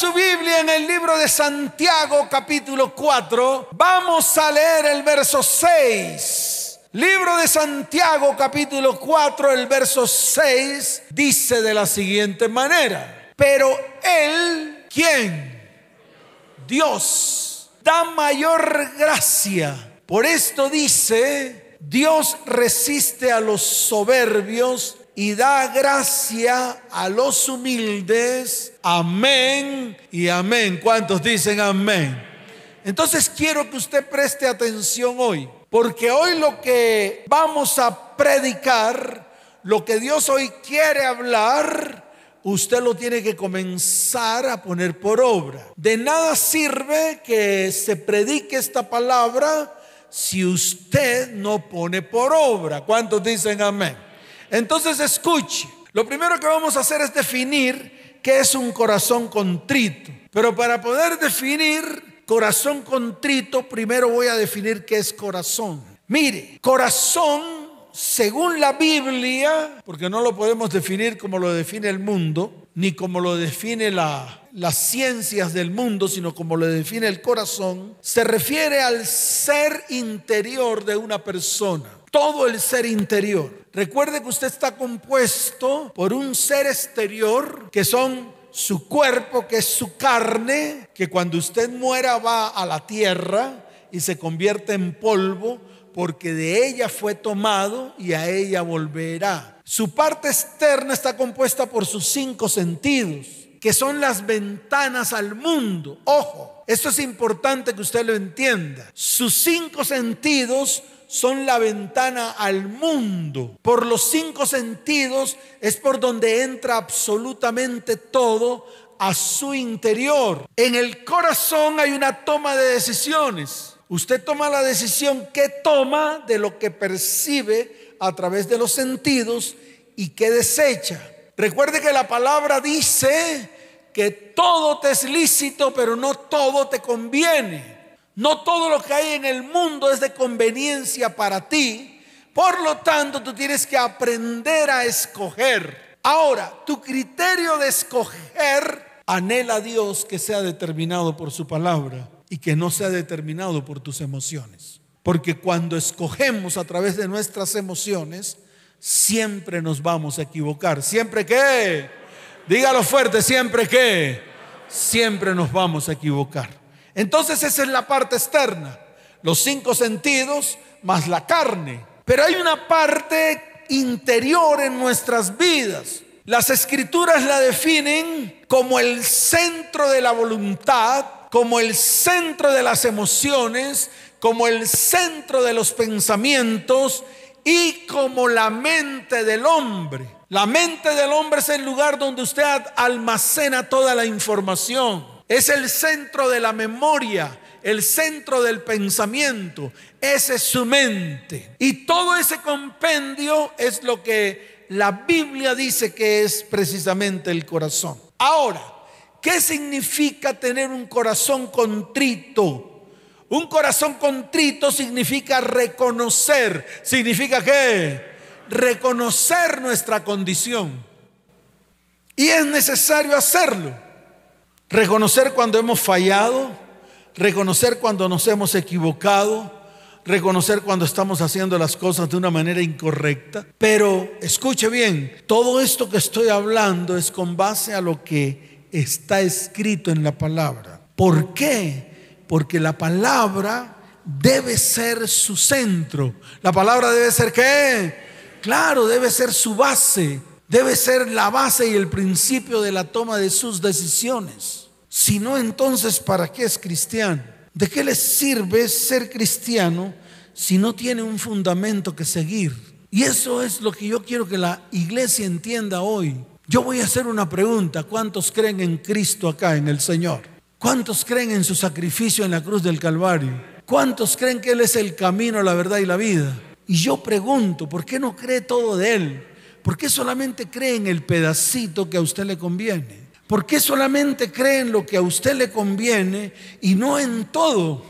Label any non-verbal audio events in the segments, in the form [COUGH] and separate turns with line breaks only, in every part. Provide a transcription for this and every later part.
su Biblia en el libro de Santiago capítulo 4, vamos a leer el verso 6. Libro de Santiago capítulo 4, el verso 6 dice de la siguiente manera, pero Él, ¿quién? Dios, da mayor gracia. Por esto dice, Dios resiste a los soberbios y da gracia a los humildes. Amén y amén. ¿Cuántos dicen amén? Entonces quiero que usted preste atención hoy, porque hoy lo que vamos a predicar, lo que Dios hoy quiere hablar, usted lo tiene que comenzar a poner por obra. De nada sirve que se predique esta palabra si usted no pone por obra. ¿Cuántos dicen amén? Entonces escuche, lo primero que vamos a hacer es definir qué es un corazón contrito. Pero para poder definir corazón contrito, primero voy a definir qué es corazón. Mire, corazón, según la Biblia, porque no lo podemos definir como lo define el mundo, ni como lo define la, las ciencias del mundo, sino como lo define el corazón, se refiere al ser interior de una persona todo el ser interior. Recuerde que usted está compuesto por un ser exterior que son su cuerpo, que es su carne, que cuando usted muera va a la tierra y se convierte en polvo, porque de ella fue tomado y a ella volverá. Su parte externa está compuesta por sus cinco sentidos, que son las ventanas al mundo. Ojo, esto es importante que usted lo entienda. Sus cinco sentidos son la ventana al mundo. Por los cinco sentidos es por donde entra absolutamente todo a su interior. En el corazón hay una toma de decisiones. Usted toma la decisión que toma de lo que percibe a través de los sentidos y que desecha. Recuerde que la palabra dice que todo te es lícito, pero no todo te conviene. No todo lo que hay en el mundo es de conveniencia para ti. Por lo tanto, tú tienes que aprender a escoger. Ahora, tu criterio de escoger anhela a Dios que sea determinado por su palabra y que no sea determinado por tus emociones. Porque cuando escogemos a través de nuestras emociones, siempre nos vamos a equivocar. Siempre que, dígalo fuerte, siempre que, siempre nos vamos a equivocar. Entonces esa es la parte externa, los cinco sentidos más la carne. Pero hay una parte interior en nuestras vidas. Las escrituras la definen como el centro de la voluntad, como el centro de las emociones, como el centro de los pensamientos y como la mente del hombre. La mente del hombre es el lugar donde usted almacena toda la información. Es el centro de la memoria, el centro del pensamiento. Esa es su mente. Y todo ese compendio es lo que la Biblia dice que es precisamente el corazón. Ahora, ¿qué significa tener un corazón contrito? Un corazón contrito significa reconocer. ¿Significa qué? Reconocer nuestra condición. Y es necesario hacerlo. Reconocer cuando hemos fallado, reconocer cuando nos hemos equivocado, reconocer cuando estamos haciendo las cosas de una manera incorrecta. Pero escuche bien, todo esto que estoy hablando es con base a lo que está escrito en la palabra. ¿Por qué? Porque la palabra debe ser su centro. La palabra debe ser qué? Claro, debe ser su base. Debe ser la base y el principio de la toma de sus decisiones. Si no, entonces, ¿para qué es cristiano? ¿De qué le sirve ser cristiano si no tiene un fundamento que seguir? Y eso es lo que yo quiero que la iglesia entienda hoy. Yo voy a hacer una pregunta. ¿Cuántos creen en Cristo acá, en el Señor? ¿Cuántos creen en su sacrificio en la cruz del Calvario? ¿Cuántos creen que Él es el camino, la verdad y la vida? Y yo pregunto, ¿por qué no cree todo de Él? ¿Por qué solamente cree en el pedacito que a usted le conviene? ¿Por qué solamente cree en lo que a usted le conviene y no en todo?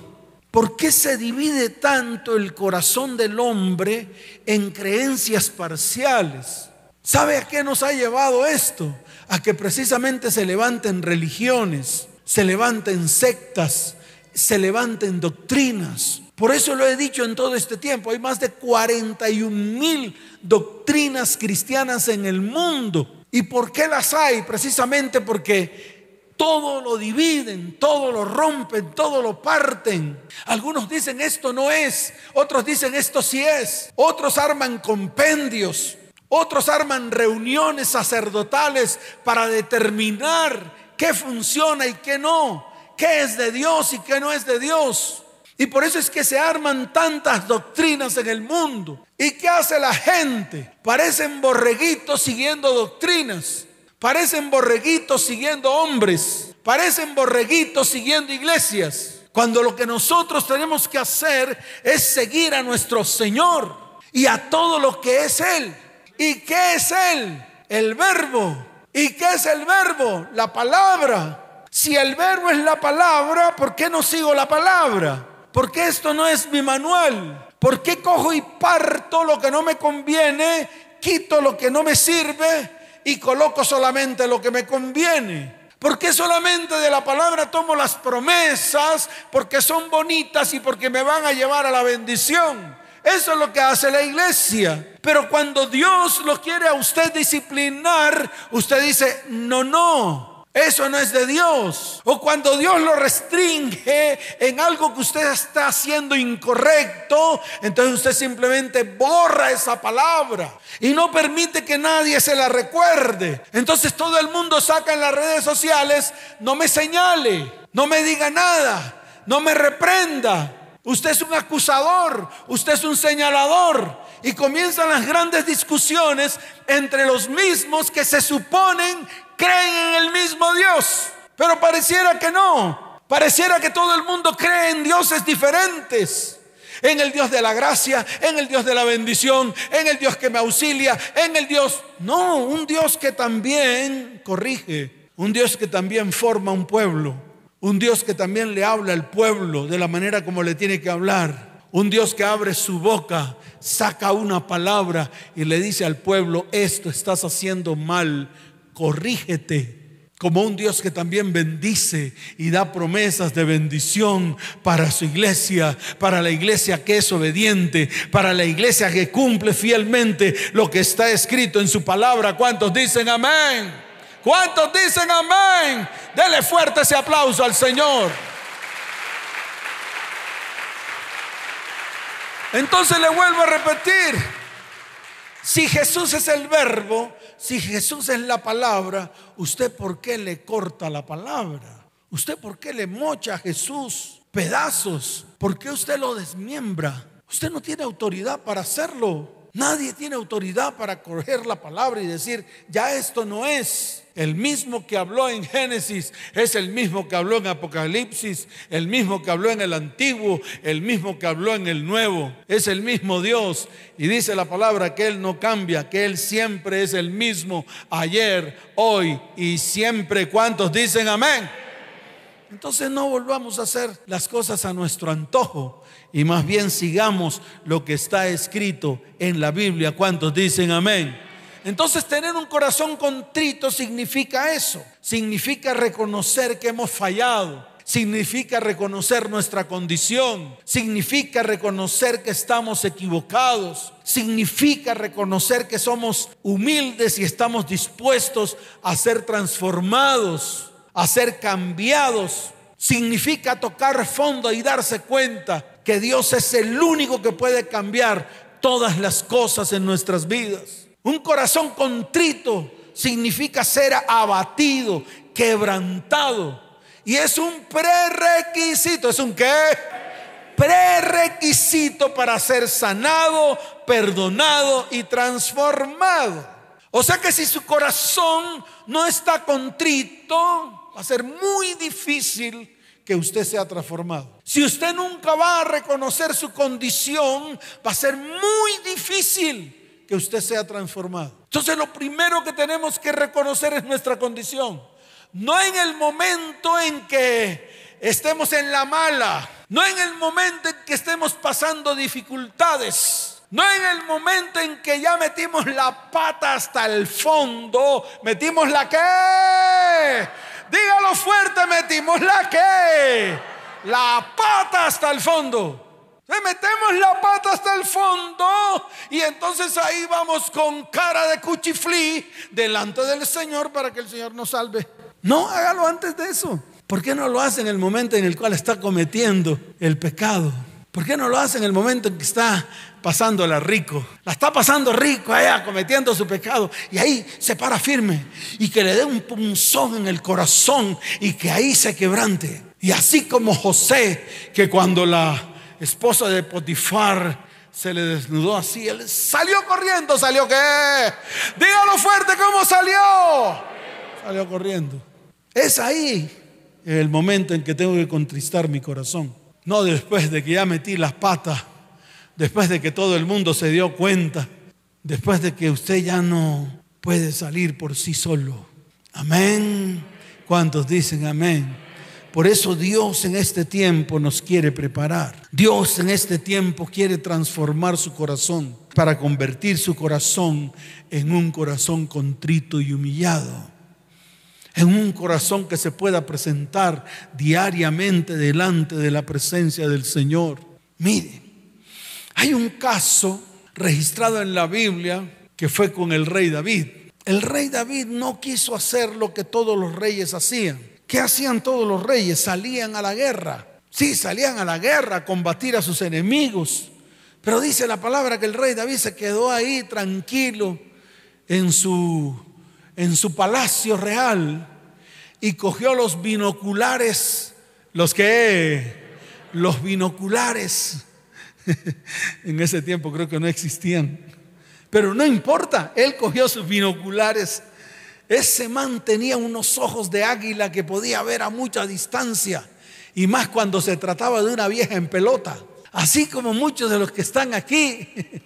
¿Por qué se divide tanto el corazón del hombre en creencias parciales? ¿Sabe a qué nos ha llevado esto? a que precisamente se levanten religiones, se levanten sectas, se levanten doctrinas. Por eso lo he dicho en todo este tiempo, hay más de 41 mil doctrinas cristianas en el mundo. ¿Y por qué las hay? Precisamente porque todo lo dividen, todo lo rompen, todo lo parten. Algunos dicen esto no es, otros dicen esto sí es, otros arman compendios, otros arman reuniones sacerdotales para determinar qué funciona y qué no, qué es de Dios y qué no es de Dios. Y por eso es que se arman tantas doctrinas en el mundo. ¿Y qué hace la gente? Parecen borreguitos siguiendo doctrinas. Parecen borreguitos siguiendo hombres. Parecen borreguitos siguiendo iglesias. Cuando lo que nosotros tenemos que hacer es seguir a nuestro Señor y a todo lo que es Él. ¿Y qué es Él? El verbo. ¿Y qué es el verbo? La palabra. Si el verbo es la palabra, ¿por qué no sigo la palabra? Porque esto no es mi manual. ¿Por qué cojo y parto lo que no me conviene, quito lo que no me sirve y coloco solamente lo que me conviene? ¿Por qué solamente de la palabra tomo las promesas? Porque son bonitas y porque me van a llevar a la bendición. Eso es lo que hace la iglesia. Pero cuando Dios lo quiere a usted disciplinar, usted dice, no, no. Eso no es de Dios. O cuando Dios lo restringe en algo que usted está haciendo incorrecto, entonces usted simplemente borra esa palabra y no permite que nadie se la recuerde. Entonces todo el mundo saca en las redes sociales, no me señale, no me diga nada, no me reprenda. Usted es un acusador, usted es un señalador. Y comienzan las grandes discusiones entre los mismos que se suponen creen en el mismo Dios. Pero pareciera que no. Pareciera que todo el mundo cree en dioses diferentes. En el Dios de la gracia, en el Dios de la bendición, en el Dios que me auxilia, en el Dios... No, un Dios que también corrige, un Dios que también forma un pueblo, un Dios que también le habla al pueblo de la manera como le tiene que hablar. Un Dios que abre su boca, saca una palabra y le dice al pueblo, esto estás haciendo mal, corrígete. Como un Dios que también bendice y da promesas de bendición para su iglesia, para la iglesia que es obediente, para la iglesia que cumple fielmente lo que está escrito en su palabra. ¿Cuántos dicen amén? ¿Cuántos dicen amén? Dele fuerte ese aplauso al Señor. Entonces le vuelvo a repetir, si Jesús es el verbo, si Jesús es la palabra, ¿usted por qué le corta la palabra? ¿Usted por qué le mocha a Jesús pedazos? ¿Por qué usted lo desmiembra? Usted no tiene autoridad para hacerlo. Nadie tiene autoridad para coger la palabra y decir, ya esto no es. El mismo que habló en Génesis es el mismo que habló en Apocalipsis, el mismo que habló en el Antiguo, el mismo que habló en el Nuevo. Es el mismo Dios. Y dice la palabra que Él no cambia, que Él siempre es el mismo ayer, hoy y siempre. ¿Cuántos dicen amén? Entonces no volvamos a hacer las cosas a nuestro antojo y más bien sigamos lo que está escrito en la Biblia. ¿Cuántos dicen amén? Entonces tener un corazón contrito significa eso, significa reconocer que hemos fallado, significa reconocer nuestra condición, significa reconocer que estamos equivocados, significa reconocer que somos humildes y estamos dispuestos a ser transformados, a ser cambiados. Significa tocar fondo y darse cuenta que Dios es el único que puede cambiar todas las cosas en nuestras vidas. Un corazón contrito significa ser abatido, quebrantado. Y es un prerequisito. ¿Es un qué? Prerequisito para ser sanado, perdonado y transformado. O sea que si su corazón no está contrito, va a ser muy difícil que usted sea transformado. Si usted nunca va a reconocer su condición, va a ser muy difícil que usted sea transformado. Entonces lo primero que tenemos que reconocer es nuestra condición. No en el momento en que estemos en la mala, no en el momento en que estemos pasando dificultades. No en el momento en que ya metimos la pata hasta el fondo, metimos la que. Dígalo fuerte, metimos la que. La pata hasta el fondo. metemos la pata hasta el fondo y entonces ahí vamos con cara de cuchiflí delante del Señor para que el Señor nos salve. No, hágalo antes de eso. ¿Por qué no lo hace en el momento en el cual está cometiendo el pecado? ¿Por qué no lo hace en el momento en que está pasándola rico? La está pasando rico allá, cometiendo su pecado. Y ahí se para firme. Y que le dé un punzón en el corazón y que ahí se quebrante. Y así como José, que cuando la esposa de Potifar se le desnudó así, él salió corriendo. ¿Salió qué? Dígalo fuerte, ¿cómo salió? Salió corriendo. Es ahí el momento en que tengo que contristar mi corazón. No después de que ya metí las patas, después de que todo el mundo se dio cuenta, después de que usted ya no puede salir por sí solo. Amén. ¿Cuántos dicen amén? Por eso Dios en este tiempo nos quiere preparar. Dios en este tiempo quiere transformar su corazón para convertir su corazón en un corazón contrito y humillado en un corazón que se pueda presentar diariamente delante de la presencia del Señor. Mire, hay un caso registrado en la Biblia que fue con el rey David. El rey David no quiso hacer lo que todos los reyes hacían. ¿Qué hacían todos los reyes? Salían a la guerra. Sí, salían a la guerra a combatir a sus enemigos. Pero dice la palabra que el rey David se quedó ahí tranquilo en su en su palacio real y cogió los binoculares, los que, los binoculares, [LAUGHS] en ese tiempo creo que no existían, pero no importa, él cogió sus binoculares. Ese man tenía unos ojos de águila que podía ver a mucha distancia y más cuando se trataba de una vieja en pelota. Así como muchos de los que están aquí [LAUGHS]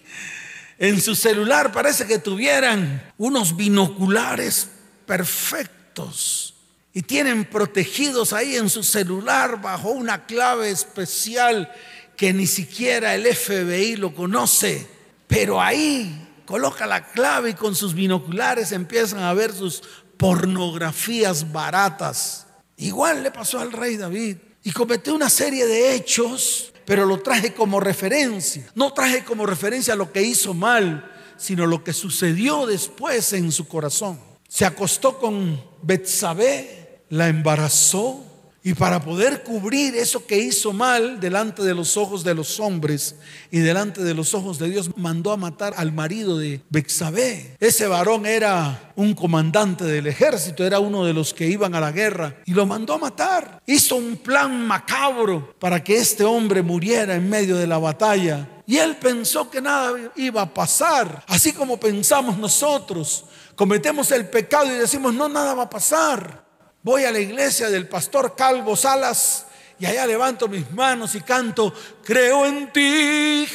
en su celular parece que tuvieran unos binoculares perfectos y tienen protegidos ahí en su celular bajo una clave especial que ni siquiera el FBI lo conoce. Pero ahí coloca la clave y con sus binoculares empiezan a ver sus pornografías baratas. Igual le pasó al rey David y cometió una serie de hechos pero lo traje como referencia. No traje como referencia lo que hizo mal, sino lo que sucedió después en su corazón. Se acostó con Betsabé, la embarazó y para poder cubrir eso que hizo mal delante de los ojos de los hombres y delante de los ojos de Dios, mandó a matar al marido de Bexabé. Ese varón era un comandante del ejército, era uno de los que iban a la guerra y lo mandó a matar. Hizo un plan macabro para que este hombre muriera en medio de la batalla. Y él pensó que nada iba a pasar, así como pensamos nosotros. Cometemos el pecado y decimos, no, nada va a pasar. Voy a la iglesia del pastor Calvo Salas y allá levanto mis manos y canto, creo en ti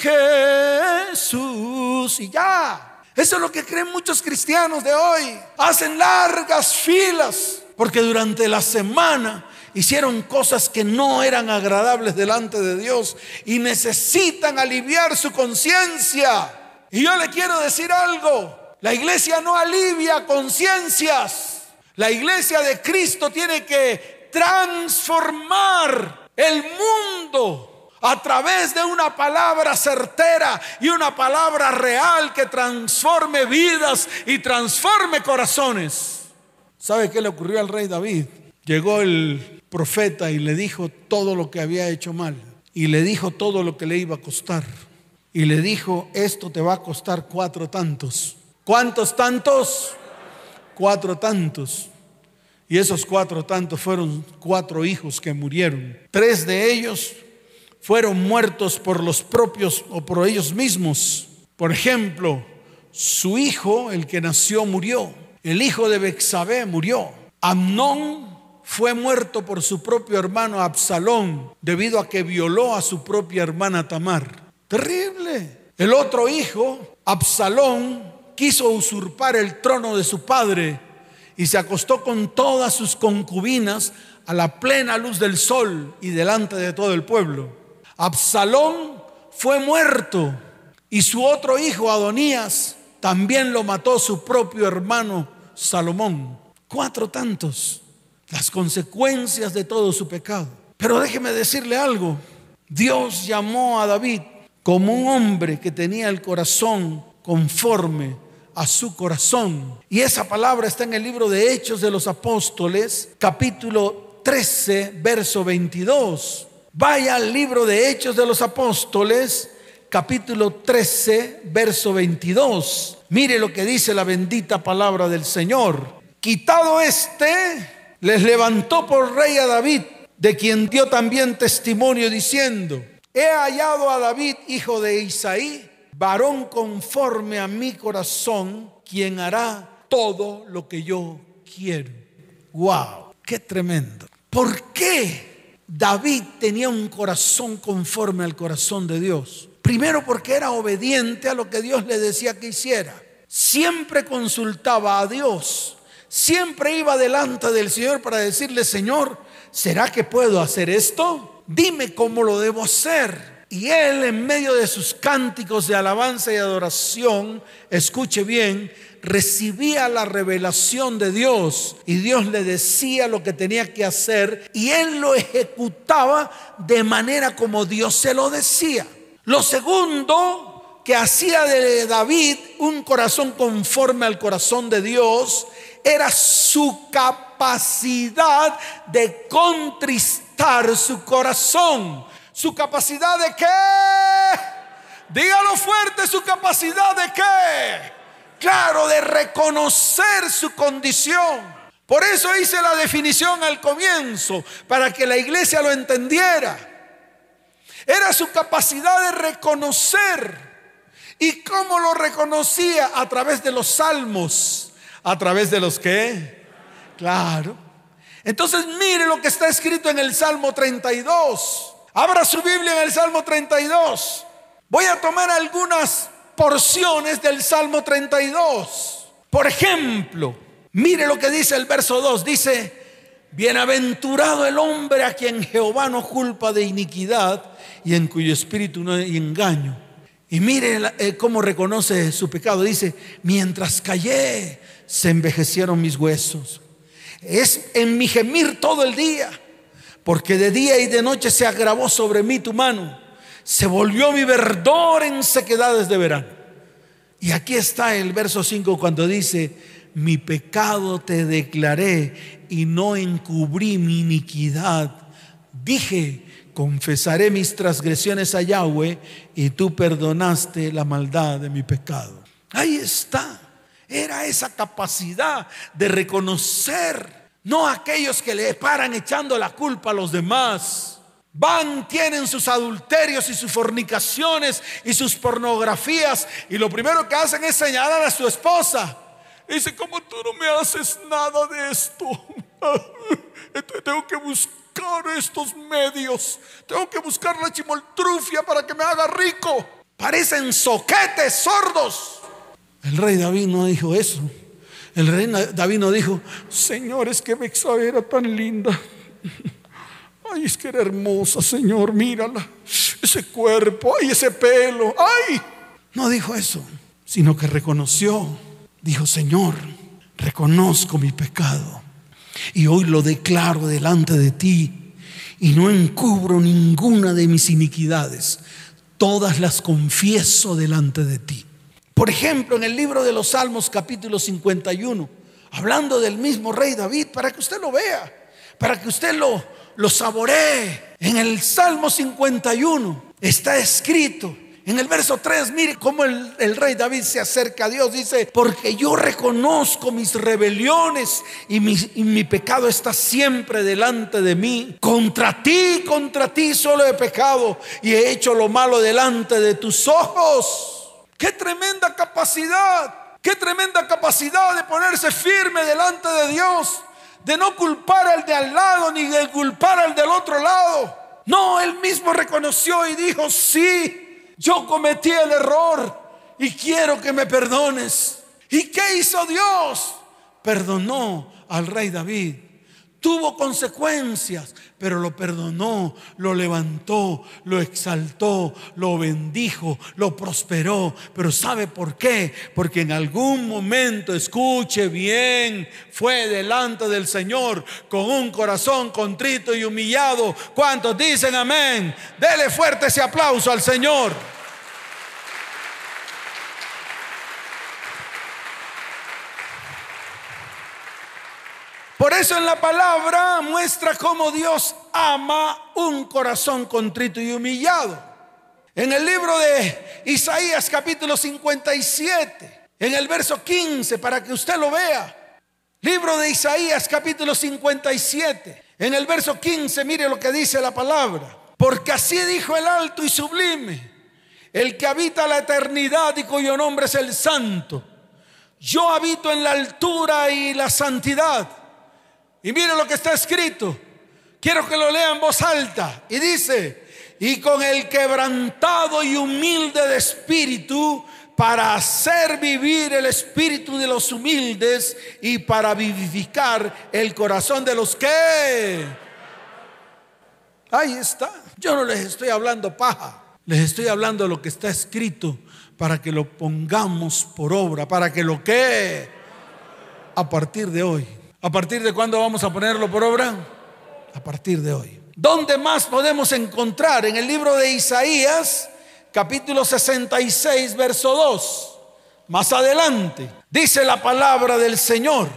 Jesús. Y ya, eso es lo que creen muchos cristianos de hoy. Hacen largas filas porque durante la semana hicieron cosas que no eran agradables delante de Dios y necesitan aliviar su conciencia. Y yo le quiero decir algo, la iglesia no alivia conciencias. La iglesia de Cristo tiene que transformar el mundo a través de una palabra certera y una palabra real que transforme vidas y transforme corazones. ¿Sabe qué le ocurrió al rey David? Llegó el profeta y le dijo todo lo que había hecho mal y le dijo todo lo que le iba a costar. Y le dijo, esto te va a costar cuatro tantos. ¿Cuántos tantos? cuatro tantos. Y esos cuatro tantos fueron cuatro hijos que murieron. Tres de ellos fueron muertos por los propios o por ellos mismos. Por ejemplo, su hijo, el que nació, murió. El hijo de Bexabé murió. Amnón fue muerto por su propio hermano Absalón debido a que violó a su propia hermana Tamar. Terrible. El otro hijo, Absalón, quiso usurpar el trono de su padre y se acostó con todas sus concubinas a la plena luz del sol y delante de todo el pueblo. Absalón fue muerto Y su otro hijo, Adonías, también lo mató su propio hermano Salomón. Cuatro tantos, las consecuencias de todo su pecado. Pero déjeme decirle algo, Dios llamó a David como un hombre que tenía el corazón conforme a su corazón. Y esa palabra está en el libro de Hechos de los Apóstoles, capítulo 13, verso 22. Vaya al libro de Hechos de los Apóstoles, capítulo 13, verso 22. Mire lo que dice la bendita palabra del Señor. Quitado este, les levantó por rey a David, de quien dio también testimonio diciendo, he hallado a David, hijo de Isaí, varón conforme a mi corazón, quien hará todo lo que yo quiero. ¡Wow! ¡Qué tremendo! ¿Por qué David tenía un corazón conforme al corazón de Dios? Primero porque era obediente a lo que Dios le decía que hiciera. Siempre consultaba a Dios. Siempre iba delante del Señor para decirle, Señor, ¿será que puedo hacer esto? Dime cómo lo debo hacer. Y él en medio de sus cánticos de alabanza y adoración, escuche bien, recibía la revelación de Dios y Dios le decía lo que tenía que hacer y él lo ejecutaba de manera como Dios se lo decía. Lo segundo que hacía de David un corazón conforme al corazón de Dios era su capacidad de contristar su corazón. ¿Su capacidad de qué? Dígalo fuerte, su capacidad de qué? Claro, de reconocer su condición. Por eso hice la definición al comienzo, para que la iglesia lo entendiera. Era su capacidad de reconocer. ¿Y cómo lo reconocía? A través de los salmos. ¿A través de los qué? Claro. Entonces mire lo que está escrito en el Salmo 32. Abra su Biblia en el Salmo 32. Voy a tomar algunas porciones del Salmo 32. Por ejemplo, mire lo que dice el verso 2. Dice, bienaventurado el hombre a quien Jehová no culpa de iniquidad y en cuyo espíritu no hay engaño. Y mire eh, cómo reconoce su pecado. Dice, mientras callé, se envejecieron mis huesos. Es en mi gemir todo el día, porque de día y de noche se agravó sobre mí tu mano. Se volvió mi verdor en sequedades de verano. Y aquí está el verso 5 cuando dice, mi pecado te declaré y no encubrí mi iniquidad. Dije, confesaré mis transgresiones a Yahweh y tú perdonaste la maldad de mi pecado. Ahí está. Era esa capacidad de reconocer, no aquellos que le paran echando la culpa a los demás. Van, tienen sus adulterios y sus fornicaciones y sus pornografías y lo primero que hacen es señalar a su esposa. dice, como tú no me haces nada de esto, [LAUGHS] tengo que buscar estos medios. Tengo que buscar la chimoltrufia para que me haga rico. Parecen soquetes sordos. El rey David no dijo eso. El rey David no dijo, Señor, es que Bexabe era tan linda. Ay, es que era hermosa, Señor, mírala. Ese cuerpo, ay, ese pelo, ay. No dijo eso, sino que reconoció. Dijo, Señor, reconozco mi pecado y hoy lo declaro delante de ti y no encubro ninguna de mis iniquidades. Todas las confieso delante de ti. Por ejemplo, en el libro de los Salmos capítulo 51, hablando del mismo rey David, para que usted lo vea, para que usted lo, lo saboree. En el Salmo 51 está escrito, en el verso 3, mire cómo el, rey David se acerca a Dios. Dice, porque yo reconozco mis rebeliones y mi, y mi pecado está siempre delante de mí. Contra ti, contra ti solo he pecado y he hecho lo malo delante de tus ojos. Qué tremenda capacidad, qué tremenda capacidad de ponerse firme delante de Dios, de no culpar al de al lado ni de culpar al del otro lado. No, él mismo reconoció y dijo, sí, yo cometí el error y quiero que me perdones. ¿Y qué hizo Dios? Perdonó al rey David tuvo consecuencias, pero lo perdonó, lo levantó, lo exaltó, lo bendijo, lo prosperó. Pero ¿sabe por qué? Porque en algún momento, escuche bien, fue delante del Señor con un corazón contrito y humillado. ¿Cuántos dicen amén? Dele fuerte ese aplauso al Señor. Eso en la palabra muestra cómo Dios ama un corazón contrito y humillado. En el libro de Isaías capítulo 57, en el verso 15, para que usted lo vea. Libro de Isaías capítulo 57, en el verso 15, mire lo que dice la palabra. Porque así dijo el alto y sublime, el que habita la eternidad y cuyo nombre es el santo. Yo habito en la altura y la santidad y mire lo que está escrito. Quiero que lo lea en voz alta. Y dice, y con el quebrantado y humilde de espíritu, para hacer vivir el espíritu de los humildes y para vivificar el corazón de los que... Ahí está. Yo no les estoy hablando paja. Les estoy hablando de lo que está escrito para que lo pongamos por obra, para que lo que a partir de hoy ¿A partir de cuándo vamos a ponerlo por obra? A partir de hoy. ¿Dónde más podemos encontrar? En el libro de Isaías, capítulo 66, verso 2. Más adelante, dice la palabra del Señor.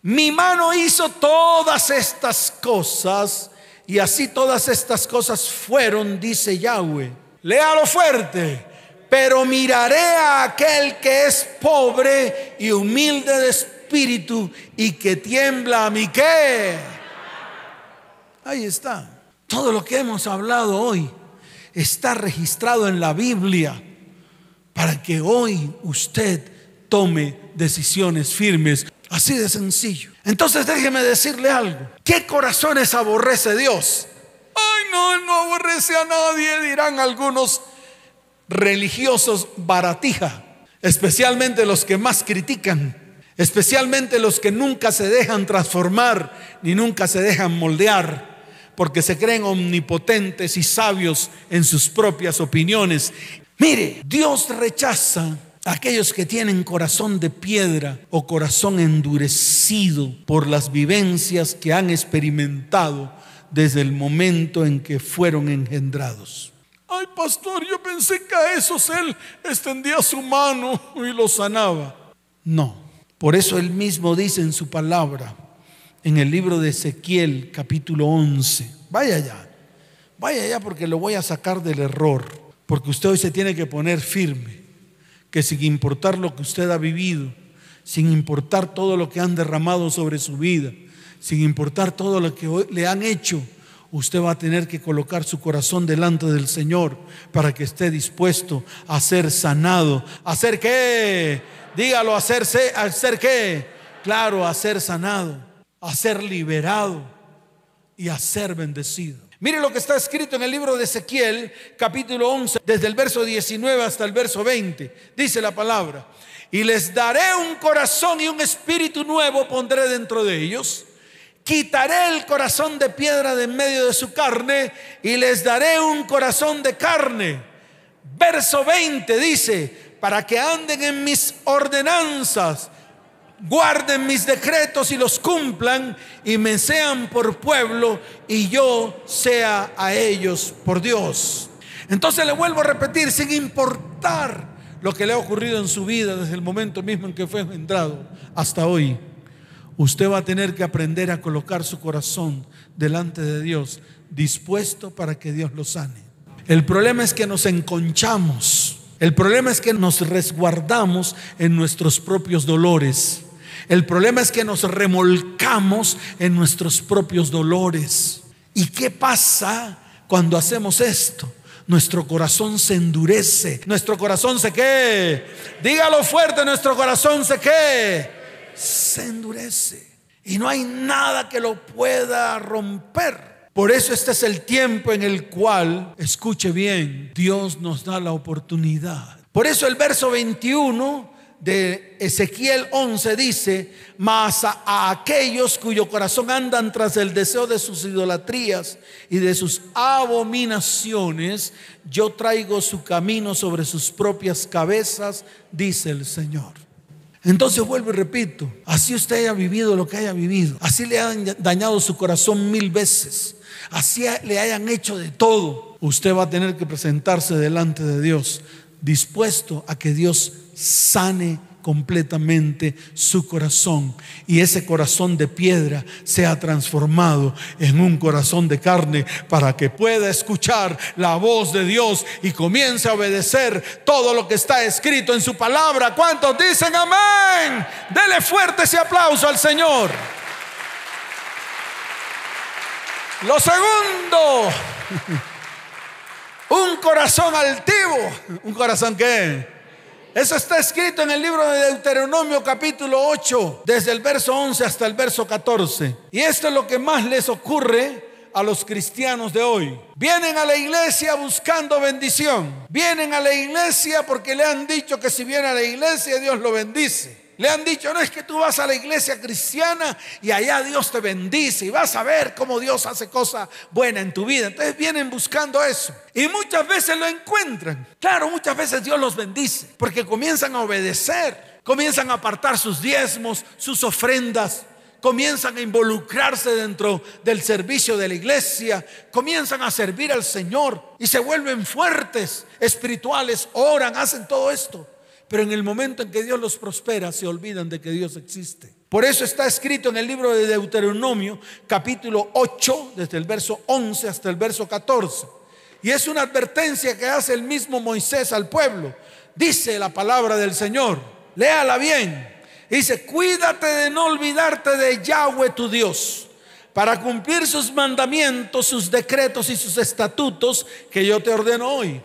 Mi mano hizo todas estas cosas y así todas estas cosas fueron, dice Yahweh. Léalo fuerte. Pero miraré a aquel que es pobre y humilde de espíritu espíritu y que tiembla a mi qué. Ahí está. Todo lo que hemos hablado hoy está registrado en la Biblia para que hoy usted tome decisiones firmes. Así de sencillo. Entonces déjeme decirle algo. ¿Qué corazones aborrece Dios? Ay, no, no aborrece a nadie, dirán algunos religiosos baratija, especialmente los que más critican especialmente los que nunca se dejan transformar ni nunca se dejan moldear, porque se creen omnipotentes y sabios en sus propias opiniones. Mire, Dios rechaza a aquellos que tienen corazón de piedra o corazón endurecido por las vivencias que han experimentado desde el momento en que fueron engendrados. Ay, pastor, yo pensé que a esos él extendía su mano y los sanaba. No, por eso él mismo dice en su palabra, en el libro de Ezequiel capítulo 11, vaya allá, vaya allá porque lo voy a sacar del error, porque usted hoy se tiene que poner firme, que sin importar lo que usted ha vivido, sin importar todo lo que han derramado sobre su vida, sin importar todo lo que le han hecho, usted va a tener que colocar su corazón delante del Señor para que esté dispuesto a ser sanado. ¿A ser qué? Dígalo, hacerse, hacer qué? Claro, a ser sanado, a ser liberado y a ser bendecido. Mire lo que está escrito en el libro de Ezequiel, capítulo 11, desde el verso 19 hasta el verso 20. Dice la palabra, y les daré un corazón y un espíritu nuevo pondré dentro de ellos. Quitaré el corazón de piedra de en medio de su carne y les daré un corazón de carne. Verso 20 dice, para que anden en mis ordenanzas, guarden mis decretos y los cumplan y me sean por pueblo y yo sea a ellos por Dios. Entonces le vuelvo a repetir, sin importar lo que le ha ocurrido en su vida desde el momento mismo en que fue engendrado hasta hoy, usted va a tener que aprender a colocar su corazón delante de Dios, dispuesto para que Dios lo sane. El problema es que nos enconchamos el problema es que nos resguardamos en nuestros propios dolores. El problema es que nos remolcamos en nuestros propios dolores. ¿Y qué pasa cuando hacemos esto? Nuestro corazón se endurece. Nuestro corazón se qué. Dígalo fuerte, nuestro corazón se qué. Se endurece. Y no hay nada que lo pueda romper. Por eso este es el tiempo en el cual, escuche bien, Dios nos da la oportunidad. Por eso el verso 21 de Ezequiel 11 dice, mas a, aquellos cuyo corazón andan tras el deseo de sus idolatrías y de sus abominaciones, yo traigo su camino sobre sus propias cabezas, dice el Señor. Entonces vuelvo y repito, así usted haya vivido lo que haya vivido, así le han dañado su corazón mil veces, así le hayan hecho de todo, usted va a tener que presentarse delante de Dios dispuesto a que Dios sane completamente su corazón y ese corazón de piedra sea transformado en un corazón de carne para que pueda escuchar la voz de Dios y comience a obedecer todo lo que está escrito en su palabra. ¿Cuántos dicen amén? Dele fuerte ese aplauso al Señor. Lo segundo, [LAUGHS] un corazón altivo. ¿Un corazón qué? Eso está escrito en el libro de Deuteronomio capítulo 8, desde el verso 11 hasta el verso 14. Y esto es lo que más les ocurre a los cristianos de hoy. Vienen a la iglesia buscando bendición. Vienen a la iglesia porque le han dicho que si viene a la iglesia Dios lo bendice. Le han dicho, no es que tú vas a la iglesia cristiana y allá Dios te bendice y vas a ver cómo Dios hace cosas buenas en tu vida. Entonces vienen buscando eso. Y muchas veces lo encuentran. Claro, muchas veces Dios los bendice porque comienzan a obedecer, comienzan a apartar sus diezmos, sus ofrendas, comienzan a involucrarse dentro del servicio de la iglesia, comienzan a servir al Señor y se vuelven fuertes, espirituales, oran, hacen todo esto. Pero en el momento en que Dios los prospera, se olvidan de que Dios existe. Por eso está escrito en el libro de Deuteronomio, capítulo 8, desde el verso 11 hasta el verso 14. Y es una advertencia que hace el mismo Moisés al pueblo. Dice la palabra del Señor, léala bien. Dice, cuídate de no olvidarte de Yahweh tu Dios, para cumplir sus mandamientos, sus decretos y sus estatutos que yo te ordeno hoy.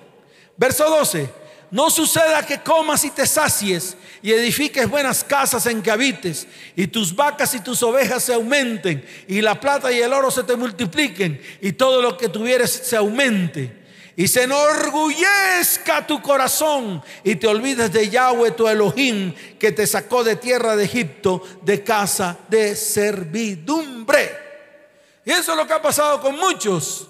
Verso 12 no suceda que comas y te sacies y edifiques buenas casas en que habites y tus vacas y tus ovejas se aumenten y la plata y el oro se te multipliquen y todo lo que tuvieres se aumente. Y se enorgullezca tu corazón y te olvides de Yahweh tu Elohim que te sacó de tierra de Egipto de casa de servidumbre. Y eso es lo que ha pasado con muchos.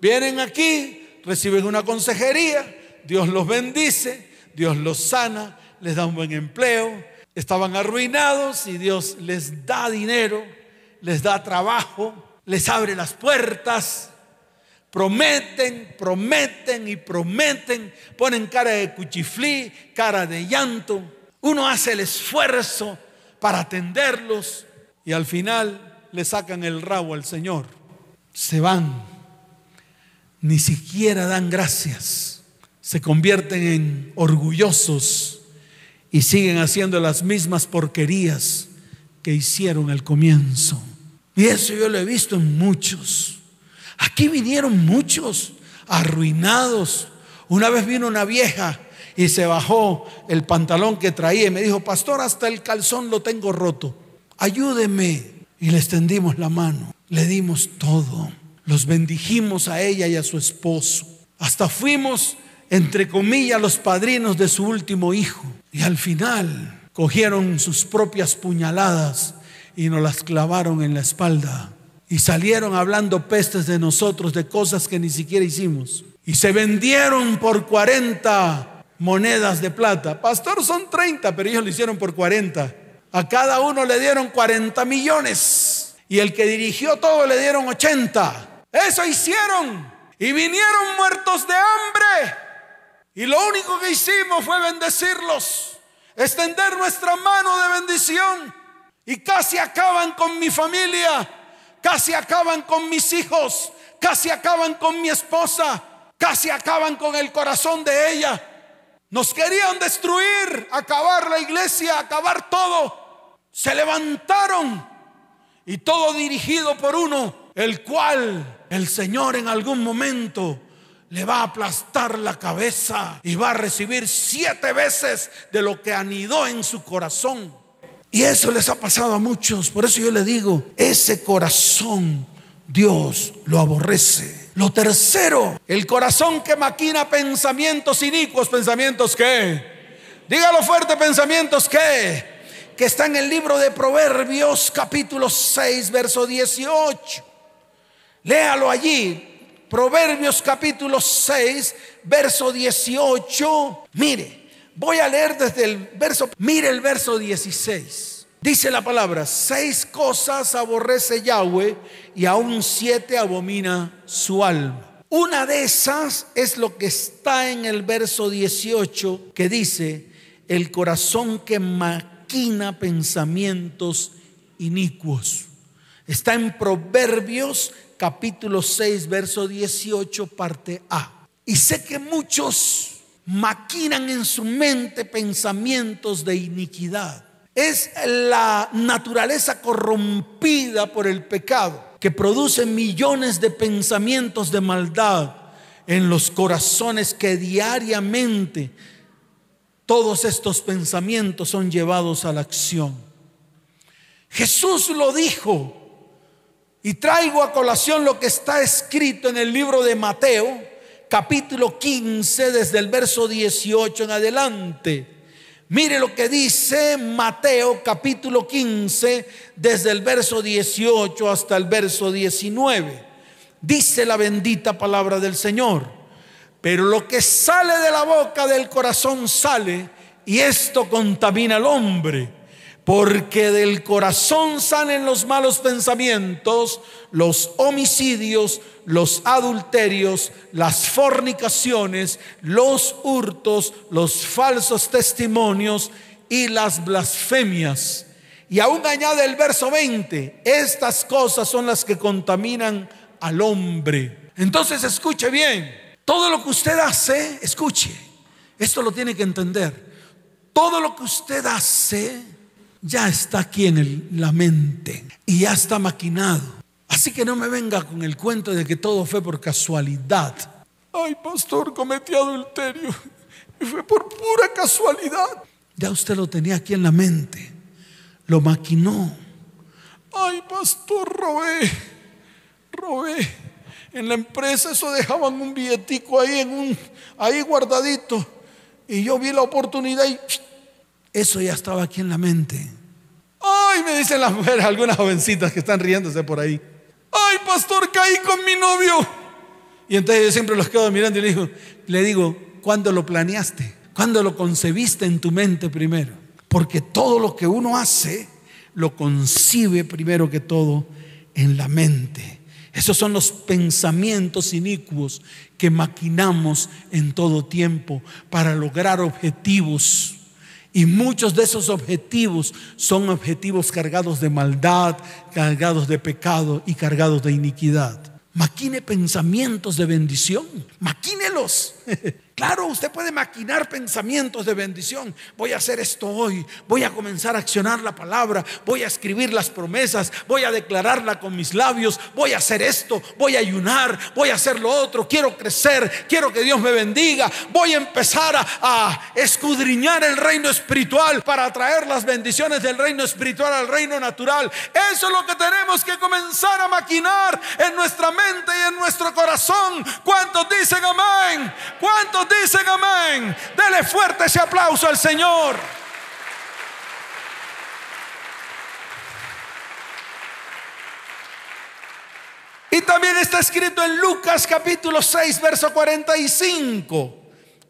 Vienen aquí, reciben una consejería, Dios los bendice, Dios los sana, les da un buen empleo. Estaban arruinados y Dios les da dinero, les da trabajo, les abre las puertas. Prometen, prometen y prometen, ponen cara de cuchiflí, cara de llanto. Uno hace el esfuerzo para atenderlos y al final le sacan el rabo al Señor. Se van, ni siquiera dan gracias se convierten en orgullosos y siguen haciendo las mismas porquerías que hicieron al comienzo. Y eso yo lo he visto en muchos. Aquí vinieron muchos arruinados. Una vez vino una vieja y se bajó el pantalón que traía y me dijo, pastor, hasta el calzón lo tengo roto. Ayúdeme. Y le extendimos la mano. Le dimos todo. Los bendijimos a ella y a su esposo. Hasta fuimos entre comillas, los padrinos de su último hijo. Y al final cogieron sus propias puñaladas y nos las clavaron en la espalda. Y salieron hablando pestes de nosotros, de cosas que ni siquiera hicimos. Y se vendieron por 40 monedas de plata. Pastor, son 30, pero ellos lo hicieron por 40. A cada uno le dieron 40 millones. Y el que dirigió todo le dieron 80. Eso hicieron. Y vinieron muertos de hambre. Y lo único que hicimos fue bendecirlos, extender nuestra mano de bendición. Y casi acaban con mi familia, casi acaban con mis hijos, casi acaban con mi esposa, casi acaban con el corazón de ella. Nos querían destruir, acabar la iglesia, acabar todo. Se levantaron y todo dirigido por uno, el cual el Señor en algún momento le va a aplastar la cabeza y va a recibir siete veces de lo que anidó en su corazón. Y eso les ha pasado a muchos. Por eso yo le digo, ese corazón Dios lo aborrece. Lo tercero, el corazón que maquina pensamientos inicuos, pensamientos que Dígalo fuerte, pensamientos que que está en el libro de Proverbios capítulo 6, verso 18. Léalo allí. Proverbios capítulo 6, verso 18. Mire, voy a leer desde el verso, mire el verso 16. Dice la palabra, seis cosas aborrece Yahweh y aún siete abomina su alma. Una de esas es lo que está en el verso 18 que dice, el corazón que maquina pensamientos inicuos. Está en Proverbios capítulo 6, verso 18, parte A. Y sé que muchos maquinan en su mente pensamientos de iniquidad. Es la naturaleza corrompida por el pecado que produce millones de pensamientos de maldad en los corazones que diariamente todos estos pensamientos son llevados a la acción. Jesús lo dijo y traigo a colación lo que está escrito en el libro de Mateo, capítulo 15, desde el verso 18 en adelante. Mire lo que dice Mateo capítulo 15, desde el verso 18 hasta el verso 19. Dice la bendita palabra del Señor. Pero lo que sale de la boca del corazón sale y esto contamina al hombre porque del corazón salen los malos pensamientos, los homicidios, los adulterios, las fornicaciones, los hurtos, los falsos testimonios y las blasfemias. Y aún añade el verso 20, estas cosas son las que contaminan al hombre. Entonces escuche bien, todo lo que usted hace, escuche, esto lo tiene que entender. Todo lo que usted hace ya está aquí en la mente y ya está maquinado. Así que no me venga con el cuento de que todo fue por casualidad. Ay, pastor, cometí adulterio y fue por pura casualidad. Ya usted lo tenía aquí en la mente, lo maquinó. Ay, pastor, robé, robé. En la empresa eso dejaban un billetico ahí en un ahí guardadito y yo vi la oportunidad y eso ya estaba aquí en la mente. Ay, me dicen las mujeres, algunas jovencitas que están riéndose por ahí. Ay, pastor, caí con mi novio. Y entonces yo siempre los quedo mirando y le digo, le digo, ¿cuándo lo planeaste? ¿Cuándo lo concebiste en tu mente primero? Porque todo lo que uno hace, lo concibe primero que todo en la mente. Esos son los pensamientos inicuos que maquinamos en todo tiempo para lograr objetivos y muchos de esos objetivos son objetivos cargados de maldad, cargados de pecado y cargados de iniquidad. Maquine pensamientos de bendición, maquínelos. [LAUGHS] Claro, usted puede maquinar pensamientos de bendición. Voy a hacer esto hoy, voy a comenzar a accionar la palabra, voy a escribir las promesas, voy a declararla con mis labios, voy a hacer esto, voy a ayunar, voy a hacer lo otro, quiero crecer, quiero que Dios me bendiga, voy a empezar a, escudriñar el reino espiritual para traer las bendiciones del reino espiritual al reino natural. Eso es lo que tenemos que comenzar a maquinar en nuestra mente y en nuestro corazón. ¿Cuántos dicen amén? ¿Cuántos dicen amén? Dele fuerte ese aplauso al Señor. Y también está escrito en Lucas capítulo 6, verso 45.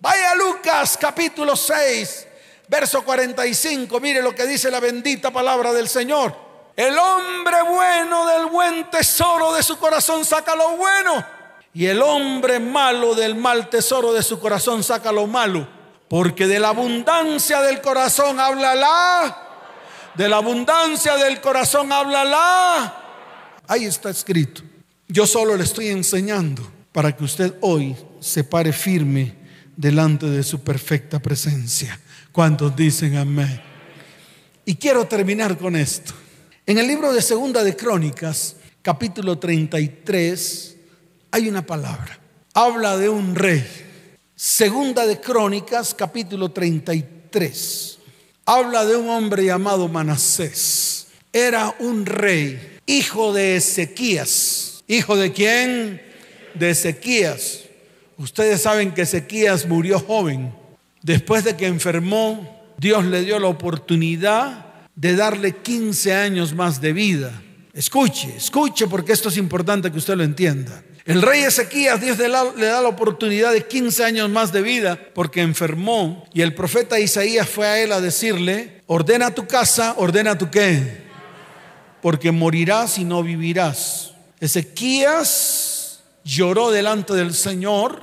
Vaya Lucas capítulo 6, verso 45. Mire lo que dice la bendita palabra del Señor. El hombre bueno del buen tesoro de su corazón saca lo bueno y el hombre malo del mal tesoro de su corazón saca lo malo. Porque de la abundancia del corazón habla la. De la abundancia del corazón habla la. Ahí está escrito. Yo solo le estoy enseñando para que usted hoy se pare firme delante de su perfecta presencia. ¿Cuántos dicen amén? Y quiero terminar con esto. En el libro de Segunda de Crónicas, capítulo 33, hay una palabra. Habla de un rey. Segunda de Crónicas, capítulo 33. Habla de un hombre llamado Manasés. Era un rey, hijo de Ezequías. ¿Hijo de quién? De Ezequías. Ustedes saben que Ezequías murió joven. Después de que enfermó Dios le dio la oportunidad de darle 15 años más de vida. Escuche, escuche porque esto es importante que usted lo entienda. El rey Ezequías, Dios le da la oportunidad de 15 años más de vida porque enfermó y el profeta Isaías fue a él a decirle, ordena tu casa, ordena tu qué, porque morirás y no vivirás. Ezequías lloró delante del Señor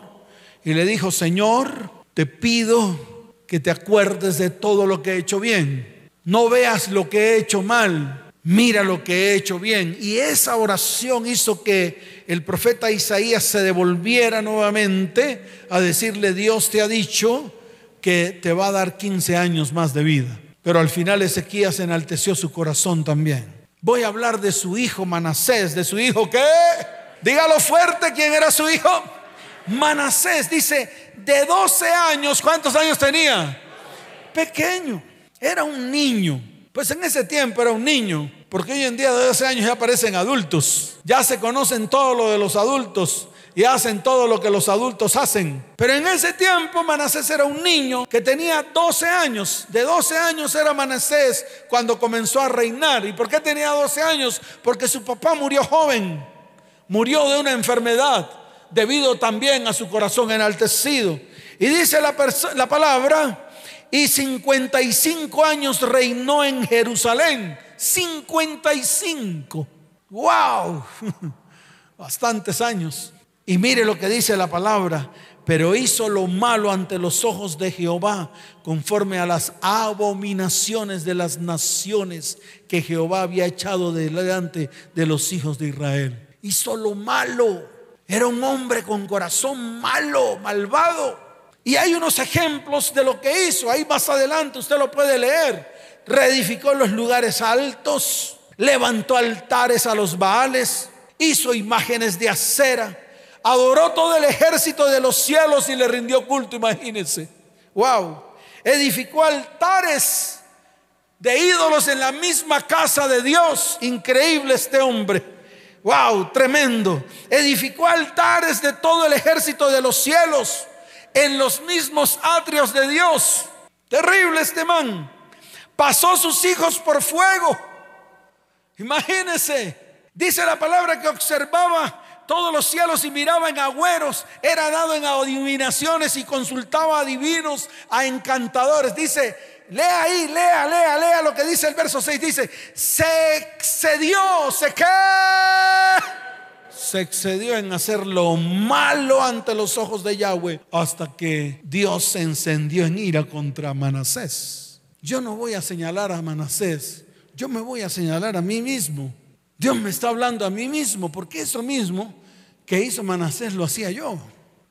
y le dijo, Señor, te pido que te acuerdes de todo lo que he hecho bien. No veas lo que he hecho mal, mira lo que he hecho bien. Y esa oración hizo que el profeta Isaías se devolviera nuevamente a decirle, Dios te ha dicho que te va a dar 15 años más de vida. Pero al final Ezequías enalteció su corazón también. Voy a hablar de su hijo Manasés, de su hijo qué? Dígalo fuerte, ¿quién era su hijo? Manasés, dice, de 12 años, ¿cuántos años tenía? Pequeño, era un niño. Pues en ese tiempo era un niño, porque hoy en día de 12 años ya parecen adultos, ya se conocen todo lo de los adultos, y hacen todo lo que los adultos hacen. Pero en ese tiempo Manasés era un niño que tenía 12 años. De 12 años era Manasés cuando comenzó a reinar. ¿Y por qué tenía 12 años? Porque su papá murió joven. Murió de una enfermedad debido también a su corazón enaltecido. Y dice la palabra, y 55 años reinó en Jerusalén. 55. ¡Wow! [LAUGHS] Bastantes años. Y mire lo que dice la palabra, pero hizo lo malo ante los ojos de Jehová, conforme a las abominaciones de las naciones que Jehová había echado delante de los hijos de Israel. Hizo lo malo. Era un hombre con corazón malo, malvado. Y hay unos ejemplos de lo que hizo. Ahí más adelante usted lo puede leer. Reedificó los lugares altos, levantó altares a los baales, hizo imágenes de acera adoró todo el ejército de los cielos y le rindió culto, imagínense. Wow. Edificó altares de ídolos en la misma casa de Dios. Increíble este hombre. Wow, tremendo. Edificó altares de todo el ejército de los cielos en los mismos atrios de Dios. Terrible este man. Pasó sus hijos por fuego. Imagínense. Dice la palabra que observaba todos los cielos y miraba en agüeros, era dado en adivinaciones y consultaba a divinos, a encantadores. Dice, lea ahí, lea, lea, lea lo que dice el verso 6. Dice, se excedió, se qué? Se excedió en hacer lo malo ante los ojos de Yahweh hasta que Dios se encendió en ira contra Manasés. Yo no voy a señalar a Manasés, yo me voy a señalar a mí mismo. Dios me está hablando a mí mismo, porque eso mismo que hizo Manasés lo hacía yo.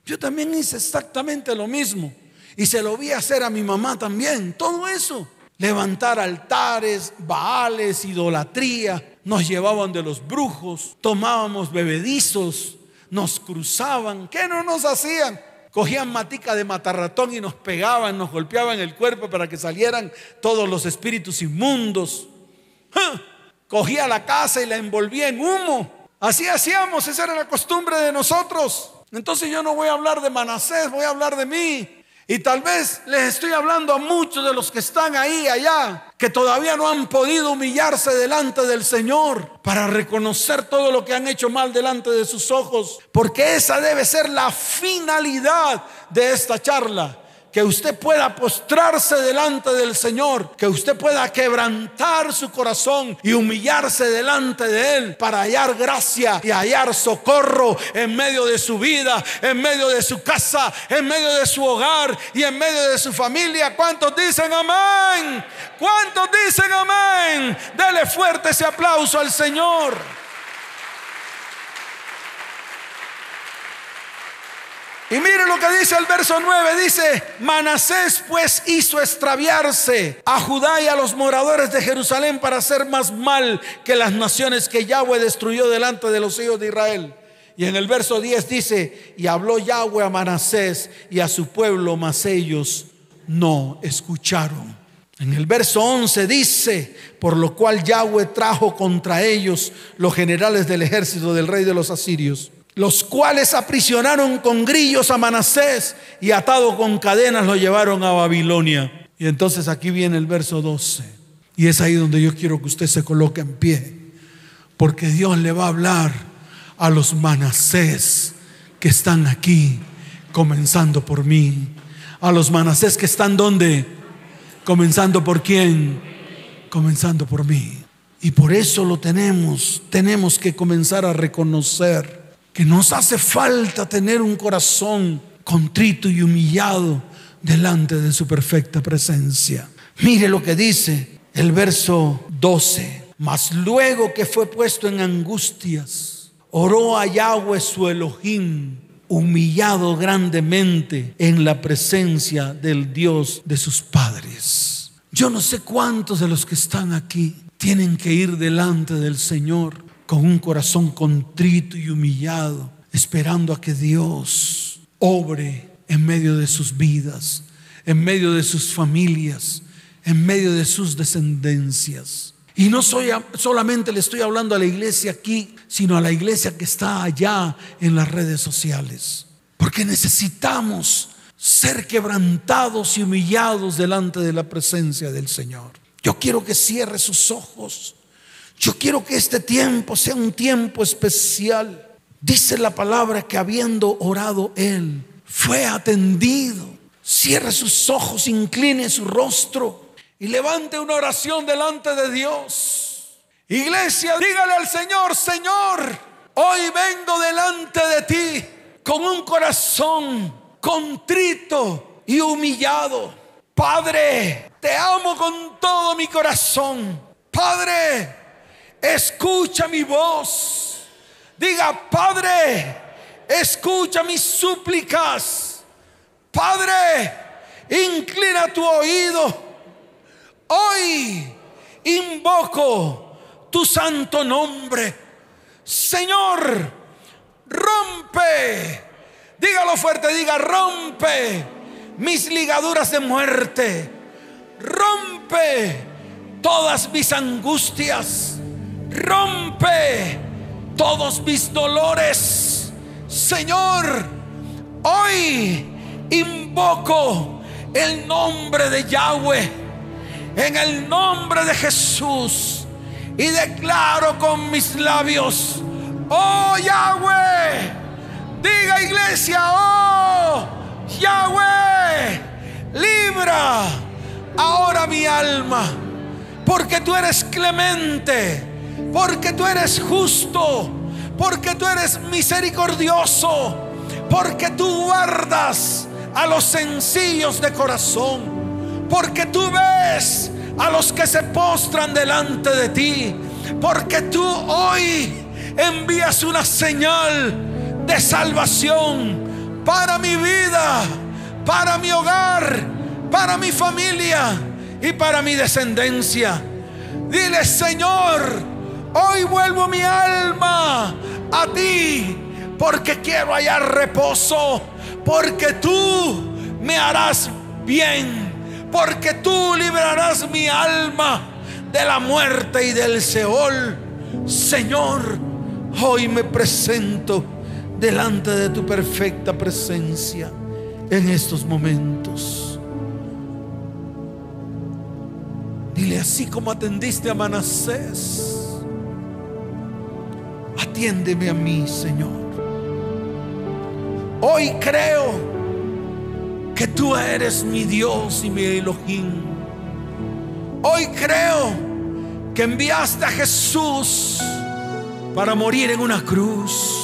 Yo también hice exactamente lo mismo. Y se lo vi hacer a mi mamá también. Todo eso. Levantar altares, baales, idolatría. Nos llevaban de los brujos. Tomábamos bebedizos. Nos cruzaban. ¿Qué no nos hacían? Cogían matica de matarratón y nos pegaban, nos golpeaban el cuerpo para que salieran todos los espíritus inmundos cogía la casa y la envolvía en humo. Así hacíamos, esa era la costumbre de nosotros. Entonces yo no voy a hablar de Manasés, voy a hablar de mí. Y tal vez les estoy hablando a muchos de los que están ahí, allá, que todavía no han podido humillarse delante del Señor para reconocer todo lo que han hecho mal delante de sus ojos. Porque esa debe ser la finalidad de esta charla que usted pueda postrarse delante del Señor, que usted pueda quebrantar su corazón y humillarse delante de Él para hallar gracia y hallar socorro en medio de su vida, en medio de su casa, en medio de su hogar y en medio de su familia. ¿Cuántos dicen amén? ¿Cuántos dicen amén? Dele fuerte ese aplauso al Señor. Y mire lo que dice el verso 9, dice, Manasés pues hizo extraviarse a Judá y a los moradores de Jerusalén para hacer más mal que las naciones que Yahweh destruyó delante de los hijos de Israel. Y en el verso 10 dice, y habló Yahweh a Manasés y a su pueblo, mas ellos no escucharon. En el verso 11 dice, por lo cual Yahweh trajo contra ellos los generales del ejército del rey de los asirios los cuales aprisionaron con grillos a Manasés y atado con cadenas lo llevaron a Babilonia. Y entonces aquí viene el verso 12. Y es ahí donde yo quiero que usted se coloque en pie. Porque Dios le va a hablar a los manasés que están aquí, comenzando por mí. A los manasés que están donde? Comenzando por quién? Comenzando por mí. Y por eso lo tenemos. Tenemos que comenzar a reconocer que nos hace falta tener un corazón contrito y humillado delante de su perfecta presencia. Mire lo que dice el verso 12. Mas luego que fue puesto en angustias, oró a Yahweh su Elohim, humillado grandemente en la presencia del Dios de sus padres. Yo no sé cuántos de los que están aquí tienen que ir delante del Señor con un corazón contrito y humillado, esperando a que Dios obre en medio de sus vidas, en medio de sus familias, en medio de sus descendencias. Y no soy solamente le estoy hablando a la iglesia aquí, sino a la iglesia que está allá en las redes sociales. Porque necesitamos ser quebrantados y humillados delante de la presencia del Señor. Yo quiero que cierre sus ojos. Yo quiero que este tiempo sea un tiempo especial. Dice la palabra que habiendo orado Él, fue atendido. Cierre sus ojos, incline su rostro y levante una oración delante de Dios. Iglesia, dígale al Señor, Señor, hoy vengo delante de ti con un corazón contrito y humillado. Padre, te amo con todo mi corazón. Padre, escucha mi voz. Diga, Padre, escucha mis súplicas. Padre, inclina tu oído. Hoy invoco tu santo nombre. Señor, rompe. Dígalo fuerte, diga, rompe mis ligaduras de muerte. Rompe todas mis angustias. Rompe todos mis dolores. Señor, hoy invoco el nombre de Yahweh en el nombre de Jesús y declaro con mis labios, oh Yahweh, diga iglesia, oh Yahweh, libra ahora mi alma, porque tú eres clemente, porque tú eres justo, porque tú eres misericordioso, porque tú guardas a los sencillos de corazón, porque tú ves a los que se postran delante de ti, porque tú hoy envías una señal de salvación para mi vida, para mi hogar, para mi familia y para mi descendencia. Dile, Señor, hoy vuelvo mi alma a ti porque quiero hallar reposo, porque tú me harás bien, porque tú librarás mi alma de la muerte y del Seol. Señor, hoy me presento delante de tu perfecta presencia en estos momentos. Dile así como atendiste a Manasés, atiéndeme a mí, Señor. Hoy creo que tú eres mi Dios y mi Elohim. Hoy creo que enviaste a Jesús para morir en una cruz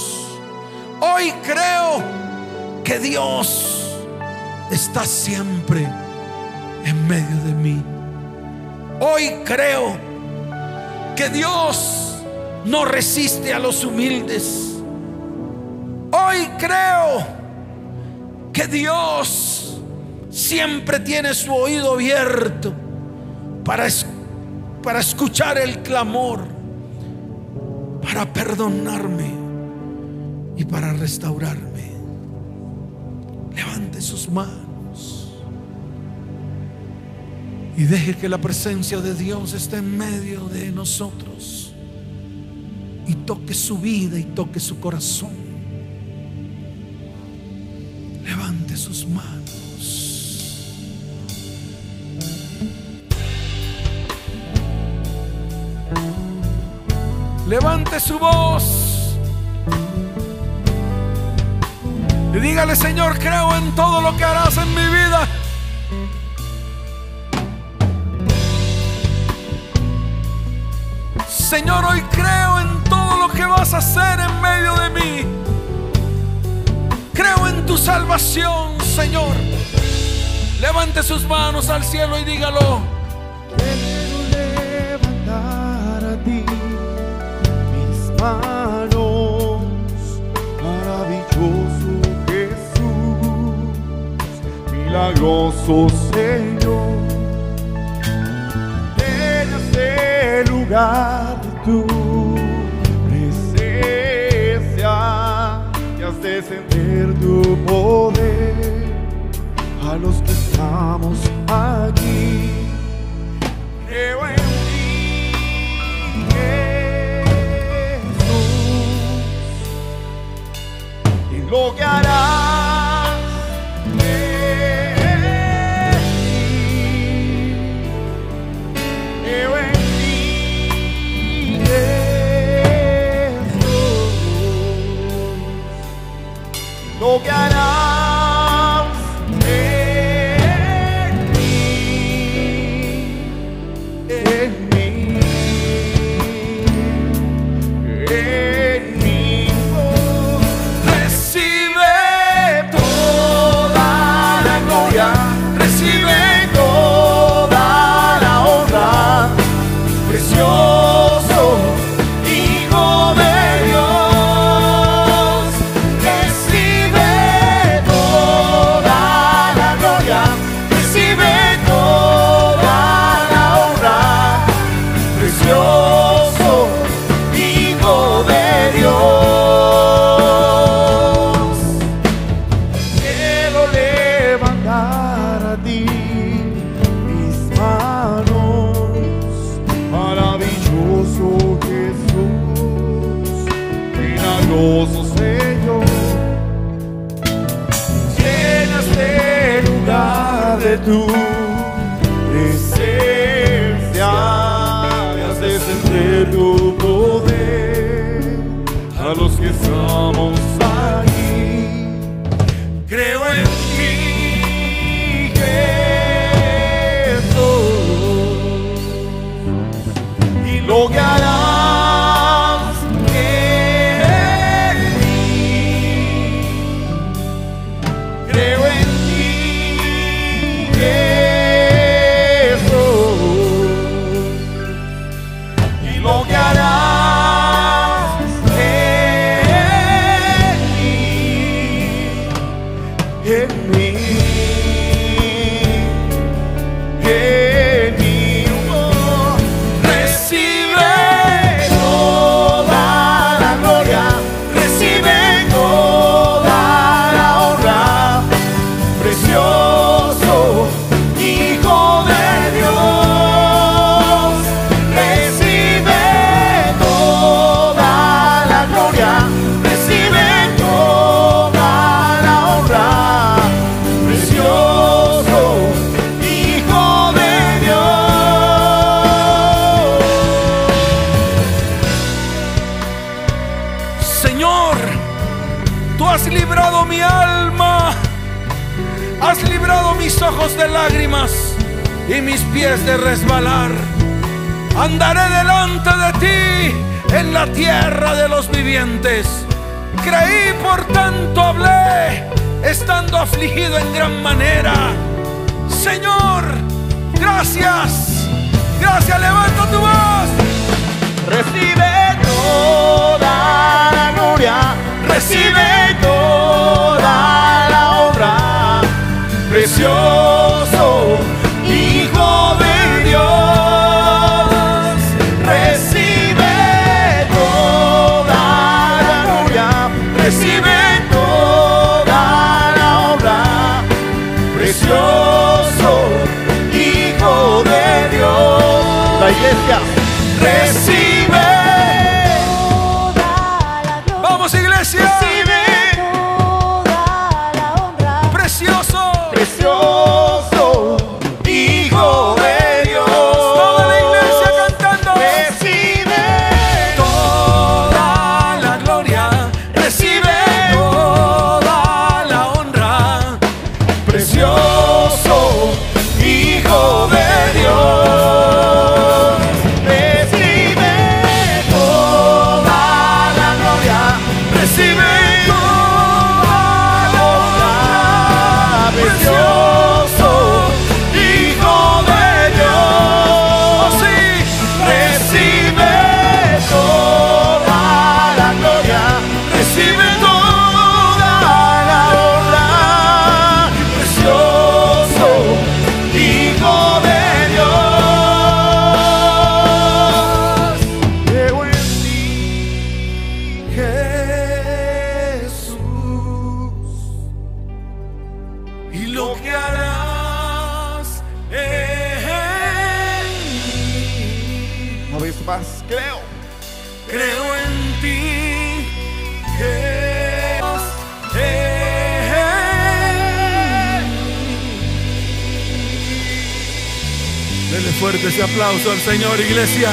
Hoy creo que Dios está siempre en medio de mí. Hoy creo que Dios no resiste a los humildes. Hoy creo que Dios siempre tiene su oído abierto para, para escuchar el clamor, para perdonarme y para restaurarme. Levante sus manos y deje que la presencia de Dios esté en medio de nosotros y toque su vida y toque su corazón. Levante sus manos. Levante su voz. Y dígale, Señor, creo en todo lo que harás en mi vida. Señor, hoy creo en que vas a hacer en medio de mí. Creo en tu salvación, Señor. Levante sus manos al cielo y dígalo.
Quiero levantar a ti mis manos, maravilloso Jesús, milagroso Señor. En este lugar tu y has de sentir tu poder a los que estamos aquí. Creo en ti, Jesús, y lo que harás recibe de
resbalar. Andaré delante de ti en la tierra de los vivientes. Creí, por tanto hablé, estando afligido en gran manera. Señor, gracias, gracias, levanta tu voz.
Recibe toda la gloria, recibe toda la honra, precioso recibe.
Al Señor, iglesia.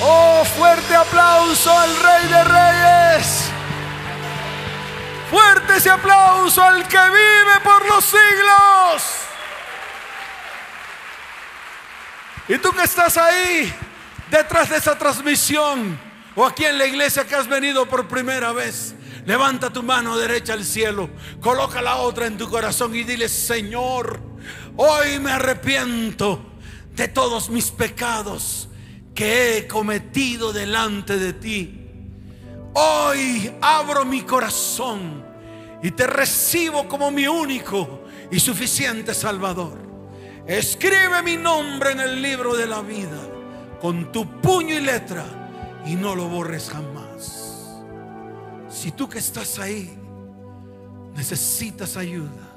Oh, fuerte aplauso al Rey de Reyes. Fuerte ese aplauso al que vive por los siglos. Y tú que estás ahí, detrás de esa transmisión, o aquí en la iglesia que has venido por primera vez, levanta tu mano derecha al cielo, coloca la otra en tu corazón y dile, Señor, hoy me arrepiento de todos mis pecados que he cometido delante de ti. Hoy abro mi corazón y te recibo como mi único y suficiente Salvador. Escribe mi nombre en el libro de la vida con tu puño y letra y no lo borres jamás. Si tú que estás ahí necesitas ayuda,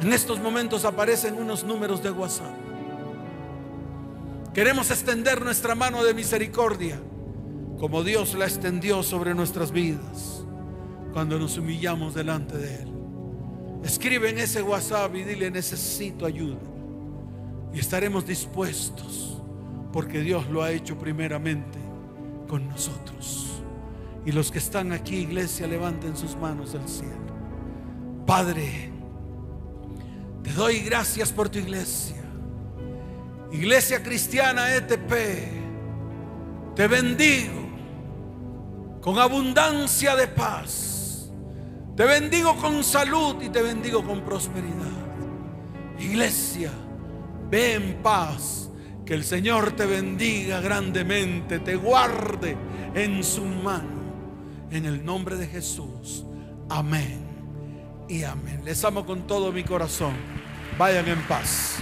en estos momentos aparecen unos números de WhatsApp. Queremos extender nuestra mano de misericordia como Dios la extendió sobre nuestras vidas cuando nos humillamos delante de Él. Escribe en ese WhatsApp y dile necesito ayuda. Y estaremos dispuestos porque Dios lo ha hecho primeramente con nosotros. Y los que están aquí, iglesia, levanten sus manos al cielo. Padre, te doy gracias por tu iglesia. Iglesia Cristiana ETP, te bendigo con abundancia de paz. Te bendigo con salud y te bendigo con prosperidad. Iglesia, ve en paz. Que el Señor te bendiga grandemente, te guarde en su mano. En el nombre de Jesús. Amén y amén. Les amo con todo mi corazón. Vayan en paz.